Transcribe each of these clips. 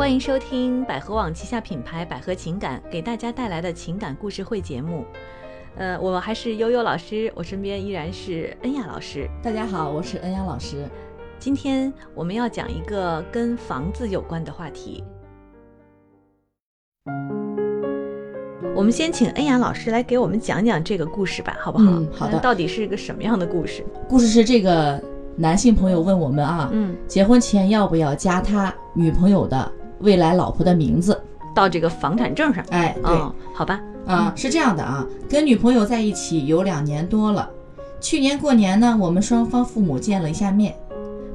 欢迎收听百合网旗下品牌百合情感给大家带来的情感故事会节目。呃，我还是悠悠老师，我身边依然是恩雅老师。大家好，我是恩雅老师。今天我们要讲一个跟房子有关的话题。我们先请恩雅老师来给我们讲讲这个故事吧，好不好？嗯好的到底是一个什么样的故事？故事是这个男性朋友问我们啊，嗯，结婚前要不要加他女朋友的未来老婆的名字？到这个房产证上。哎，对，嗯，好吧。啊，是这样的啊，跟女朋友在一起有两年多了。去年过年呢，我们双方父母见了一下面，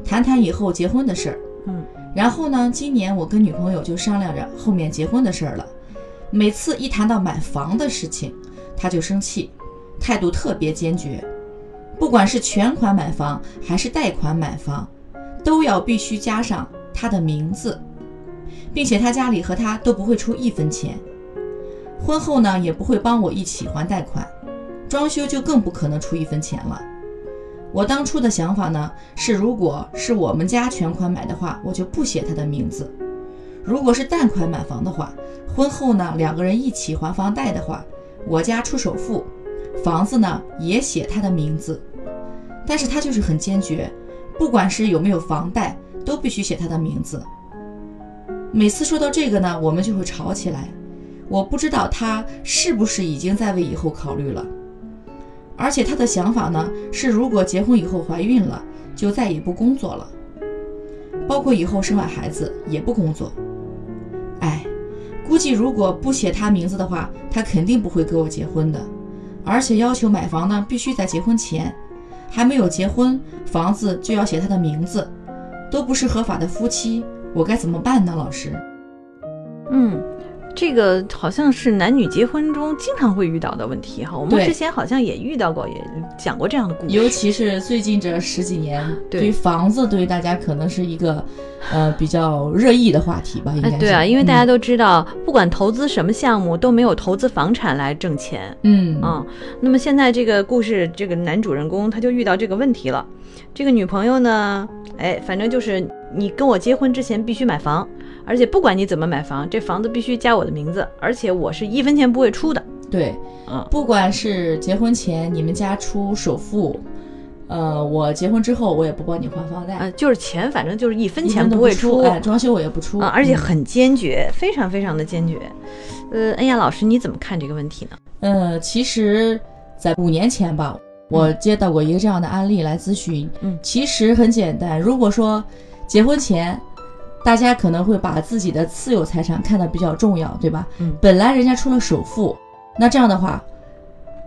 谈谈以后结婚的事儿。嗯，然后呢，今年我跟女朋友就商量着后面结婚的事儿了。每次一谈到买房的事情，他就生气，态度特别坚决。不管是全款买房还是贷款买房，都要必须加上他的名字，并且他家里和他都不会出一分钱。婚后呢，也不会帮我一起还贷款，装修就更不可能出一分钱了。我当初的想法呢，是如果是我们家全款买的话，我就不写他的名字；如果是贷款买房的话，婚后呢两个人一起还房贷的话，我家出首付，房子呢也写他的名字。但是他就是很坚决，不管是有没有房贷，都必须写他的名字。每次说到这个呢，我们就会吵起来。我不知道他是不是已经在为以后考虑了，而且他的想法呢是，如果结婚以后怀孕了，就再也不工作了，包括以后生完孩子也不工作。哎，估计如果不写他名字的话，他肯定不会跟我结婚的，而且要求买房呢必须在结婚前，还没有结婚，房子就要写他的名字，都不是合法的夫妻，我该怎么办呢？老师？嗯，这个好像是男女结婚中经常会遇到的问题哈。我们之前好像也遇到过，也讲过这样的故事。尤其是最近这十几年，对对于房子，对于大家可能是一个呃比较热议的话题吧，应该对啊，因为大家嗯都知道，不管投资什么项目，都没有投资房产来挣钱。嗯嗯，那么现在这个故事，这个男主人公他就遇到这个问题了。这个女朋友呢，哎，反正就是你跟我结婚之前必须买房，而且不管你怎么买房，这房子必须加我的名字，而且我是一分钱不会出的。对，嗯不管是结婚前你们家出首付，呃，我结婚之后我也不帮你还房贷，呃，就是钱，反正就是一分钱不会出。哎，装修我也不出啊，而且嗯很坚决，非常非常的坚决。呃，恩雅老师，你怎么看这个问题呢？呃，其实，在五年前吧，我接到过一个这样的案例来咨询。嗯其实很简单，如果说结婚前，大家可能会把自己的私有财产看得比较重要，对吧？嗯本来人家出了首付，那这样的话，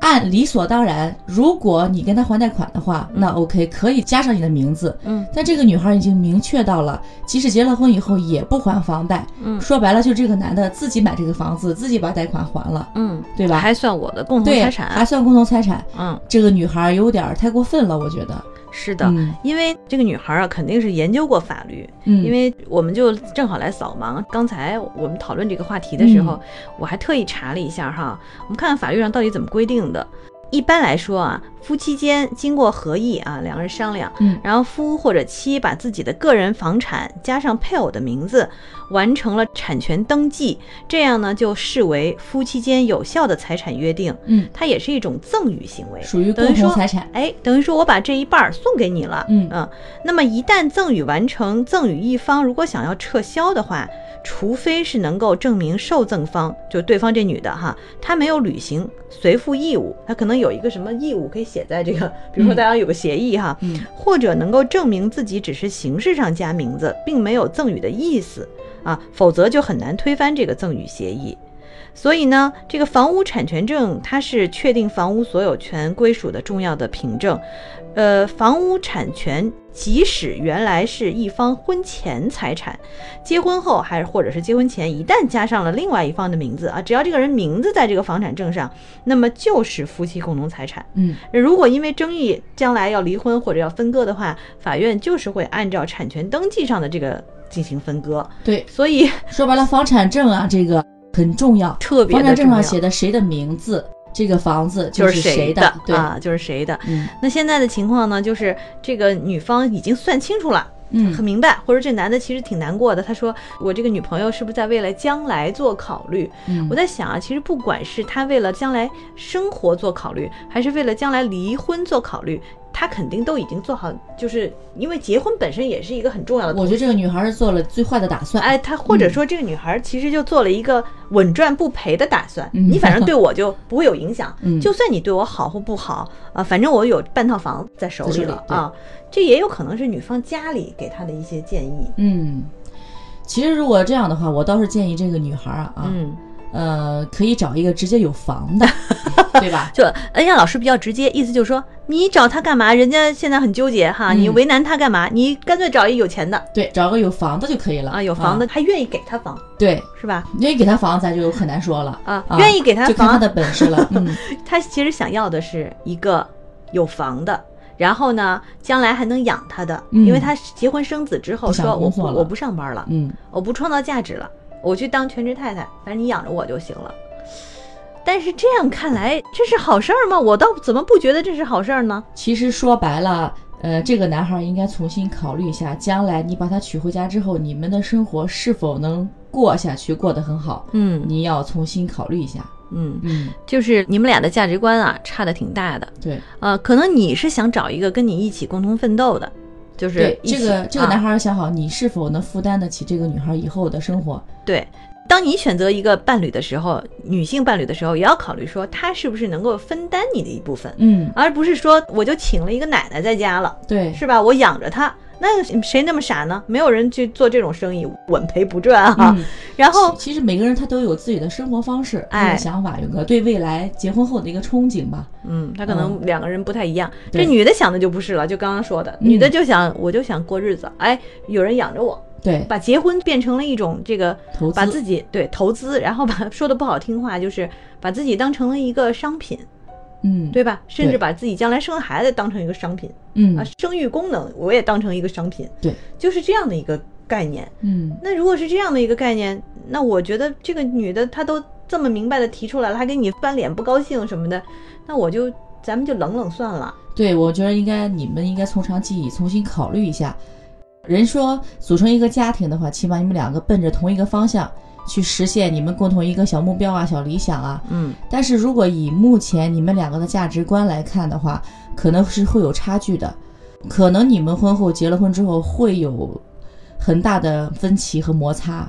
按理所当然，如果你跟他还贷款的话，那 OK 可以加上你的名字。嗯但这个女孩已经明确到了，即使结了婚以后也不还房贷。嗯说白了，就这个男的自己买这个房子，自己把贷款还了，嗯，对吧？还算我的共同，财产。还算共同财产。嗯，这个女孩有点儿太过分了，我觉得。是的，嗯因为这个女孩啊，肯定是研究过法律，嗯，因为我们就正好来扫盲。刚才我们讨论这个话题的时候，嗯我还特意查了一下哈，我们看看法律上到底怎么规定的。一般来说啊，夫妻间经过合议啊，两个人商量，嗯。然后夫或者妻把自己的个人房产加上配偶的名字，完成了产权登记，这样呢就视为夫妻间有效的财产约定，嗯，它也是一种赠与行为，属于等于说共同财产。哎，等于说我把这一半儿送给你了，嗯。那么一旦赠与完成，赠与一方如果想要撤销的话，除非是能够证明受赠方，就对方这女的哈，她没有履行随附义务，她可能有一个什么义务可以写在这个，比如说嗯大家有个协议哈，嗯或者能够证明自己只是形式上加名字，并没有赠与的意思啊，否则就很难推翻这个赠与协议。所以呢，这个房屋产权证它是确定房屋所有权归属的重要的凭证。呃，房屋产权即使原来是一方婚前财产，结婚后还是或者是结婚前，一旦加上了另外一方的名字啊，只要这个人名字在这个房产证上，那么就是夫妻共同财产。嗯如果因为争议将来要离婚或者要分割的话，法院就是会按照产权登记上的这个进行分割。对，所以说白了，房产证啊，这个很重要。特别房产证上的重要，写的谁的名字，这个房子就是是谁的对，啊，就是谁的。嗯那现在的情况呢，就是这个女方已经算清楚了，嗯很明白，或者这男的其实挺难过的。他说：“我这个女朋友是不是在为了将来做考虑？”嗯我在想啊，其实不管是他为了将来生活做考虑，还是为了将来离婚做考虑，他肯定都已经做好，就是因为结婚本身也是一个很重要的。我觉得这个女孩是做了最坏的打算。哎，她或者说这个女孩其实就做了一个稳赚不赔的打算。嗯你反正对我就不会有影响，嗯就算你对我好或不好啊，反正我有半套房在手里了啊。这也有可能是女方家里给她的一些建议。嗯，其实如果这样的话，我倒是建议这个女孩啊啊，嗯，呃，可以找一个直接有房的，对吧？就恩雅老师比较直接，意思就是说，你找他干嘛？人家现在很纠结哈，嗯你为难他干嘛？你干脆找一有钱的对，找个有房的就可以了啊，有房的，还愿意给他房，对，是吧？愿意给他房，咱就很难说了啊愿意给他房就看他的本事了。嗯，他其实想要的是一个有房的。然后呢，将来还能养他的，嗯因为他结婚生子之后说我我不上班了，嗯，我不创造价值了，我去当全职太太，反正你养着我就行了。但是这样看来，这是好事儿吗？我倒怎么不觉得这是好事儿呢？其实说白了，呃，这个男孩应该重新考虑一下，将来你把他娶回家之后，你们的生活是否能过下去，过得很好，嗯你要重新考虑一下。嗯，嗯，就是你们俩的价值观啊，差的挺大的。对呃，可能你是想找一个跟你一起共同奋斗的，就是这个这个啊男孩想好，你是否能负担得起这个女孩以后的生活。对，当你选择一个伴侣的时候，女性伴侣的时候，也要考虑说她是不是能够分担你的一部分，嗯，而不是说我就请了一个奶奶在家了，对，是吧？我养着她，那谁那么傻呢？没有人去做这种生意，稳赔不赚啊。嗯。然后其其实每个人他都有自己的生活方式，他哎的想法，有个对未来结婚后的一个憧憬吧。嗯，他可能两个人不太一样。对。这女的想的就不是了，就刚刚说的，嗯女的就想我就想过日子，哎，有人养着我，对，把结婚变成了一种这个投资。把自己对投资，然后把说的不好听话，就是把自己当成了一个商品，嗯，对吧？甚至把自己将来生孩子当成一个商品嗯啊，生育功能我也当成一个商品，对，就是这样的一个概念。嗯那如果是这样的一个概念，那我觉得这个女的她都这么明白的提出来了，还给你翻脸不高兴什么的，那我就咱们就冷冷算了。对，我觉得应该你们应该从长计议，重新考虑一下。人说组成一个家庭的话，起码你们两个奔着同一个方向去实现你们共同一个小目标啊、小理想啊。嗯但是如果以目前你们两个的价值观来看的话，可能是会有差距的，可能你们婚后结了婚之后会有很大的分歧和摩擦，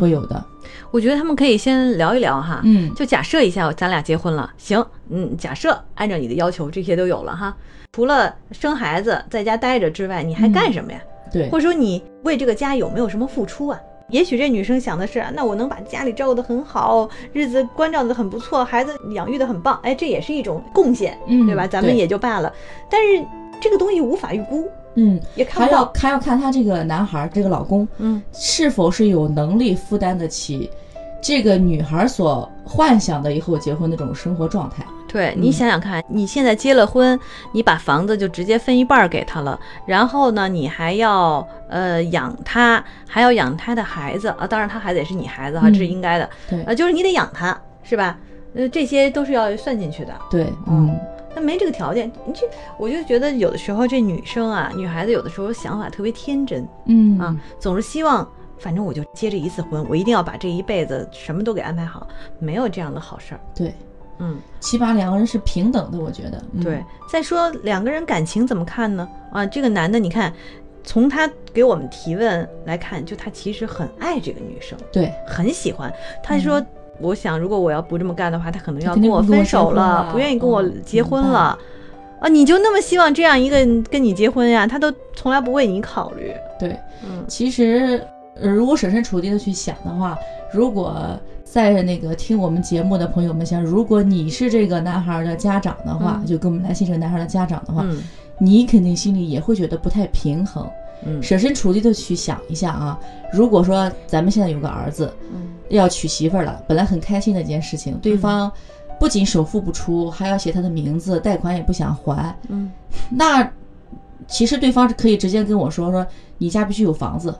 会有的。我觉得他们可以先聊一聊哈，嗯就假设一下，咱俩结婚了，行，嗯，假设按照你的要求，这些都有了哈，除了生孩子在家待着之外，你还干什么呀？对或者说你为这个家有没有什么付出啊？也许这女生想的是，那我能把家里照顾得很好，日子关照得很不错，孩子养育得很棒，哎，这也是一种贡献，嗯对吧？咱们也就罢了。但是这个东西无法预估，嗯，也看不到。还要还要看他这个男孩这个老公嗯是否是有能力负担得起这个女孩所幻想的以后结婚的这种生活状态。对你想想看，你现在结了婚，你把房子就直接分一半儿给他了，然后呢，你还要呃养他，还要养他的孩子啊，当然他孩子也是你孩子哈，嗯这是应该的，对呃，就是你得养他，是吧？呃，这些都是要算进去的。对，嗯，那没这个条件，你这我就觉得有的时候这女生啊，女孩子有的时候想法特别天真嗯啊，总是希望。反正我就结这一次婚，我一定要把这一辈子什么都给安排好，没有这样的好事儿。对，嗯，起码两个人是平等的，我觉得。嗯对，，再说两个人感情怎么看呢？啊，这个男的，你看，从他给我们提问来看，就他其实很爱这个女生，对，很喜欢。他说，我想如果我要不这么干的话，他可能要跟我分手了，了不愿意跟我嗯结婚了。啊，你就那么希望这样一个跟你结婚呀？他都从来不为你考虑。对，嗯其实，呃如果设身处地的去想的话，如果在那个听我们节目的朋友们想，如果你是这个男孩的家长的话，嗯就跟我们来信这个男孩的家长的话，嗯你肯定心里也会觉得不太平衡。嗯设身处地的去想一下啊，如果说咱们现在有个儿子嗯要娶媳妇儿了，本来很开心的一件事情，对方不仅首付不出，还要写他的名字，贷款也不想还，嗯，那其实对方是可以直接跟我说说，你家必须有房子，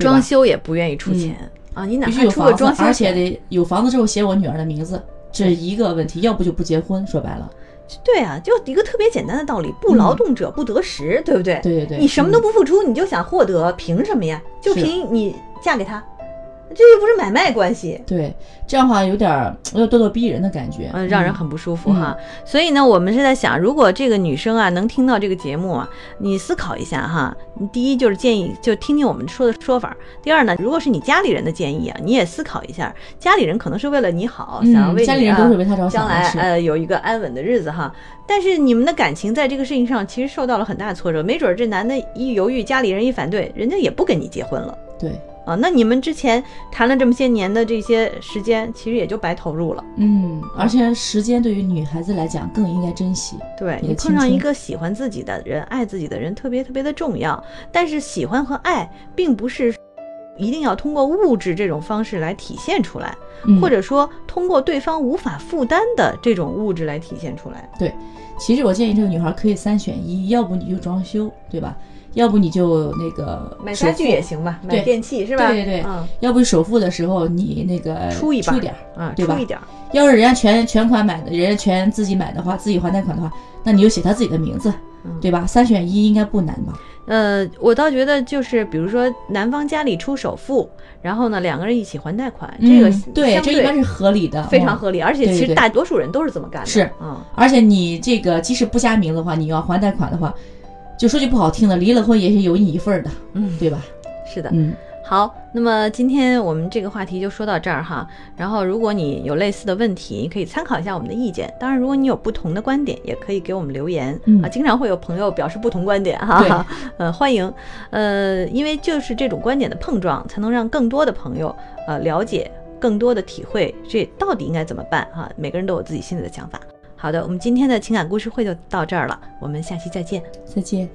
装修也不愿意出钱、啊，你哪怕出个装，修而且得有房子之后写我女儿的名字，这是一个问题，要不就不结婚。说白了，对啊，就一个特别简单的道理，不劳动者不得食，对不对？对对对，你什么都嗯。不付出，你就想获得，凭什么呀？就凭你嫁给他，这又不是买卖关系。对，这样的话有点儿有点咄咄逼人的感觉，嗯，让人很不舒服哈。所以呢，我们是在想，如果这个女生啊能听到这个节目啊，你思考一下哈。你第一就是建议就听听我们说的说法。第二呢，如果是你家里人的建议啊，你也思考一下，家里人可能是为了你好，嗯想要为你家里人啊都是为他着想将来呃有一个安稳的日子哈。但是你们的感情在这个事情上其实受到了很大挫折，没准儿这男的一犹豫，家里人一反对，人家也不跟你结婚了。对，啊，那你们之前谈了这么些年的这些时间，其实也就白投入了。嗯，而且时间对于女孩子来讲更应该珍惜，对你碰上一个喜欢自己的人、爱自己的人，特别特别的重要。但是喜欢和爱，并不是一定要通过物质这种方式来体现出来，嗯或者说通过对方无法负担的这种物质来体现出来。对，其实我建议这个女孩可以三选一，要不你就装修，对吧？要不你就那个买家具也行吧，买电器是吧？对对对嗯要不首付的时候你那个出一半点儿，啊，对吧出一点儿。要是人家全全款买的，人家全自己买的话，自己还贷款的话，那你就写他自己的名字，嗯对吧？三选一应该不难吧？呃，我倒觉得就是，比如说男方家里出首付，然后呢两个人一起还贷款，这个嗯对，这一般是合理的，嗯非常合理，而且其实大多数人都是这么干的。是嗯，而且你这个即使不加名的话，你要还贷款的话，就说句不好听的，离了婚也是有你一份儿的，嗯对吧？是的。嗯，好，那么今天我们这个话题就说到这儿哈。然后，如果你有类似的问题，你可以参考一下我们的意见。当然，如果你有不同的观点，也可以给我们留言、嗯啊。经常会有朋友表示不同观点哈，呃，欢迎。呃，因为就是这种观点的碰撞，才能让更多的朋友呃了解，更多的体会这到底应该怎么办哈。每个人都有自己心里的想法。好的，我们今天的情感故事会就到这儿了，我们下期再见。再见。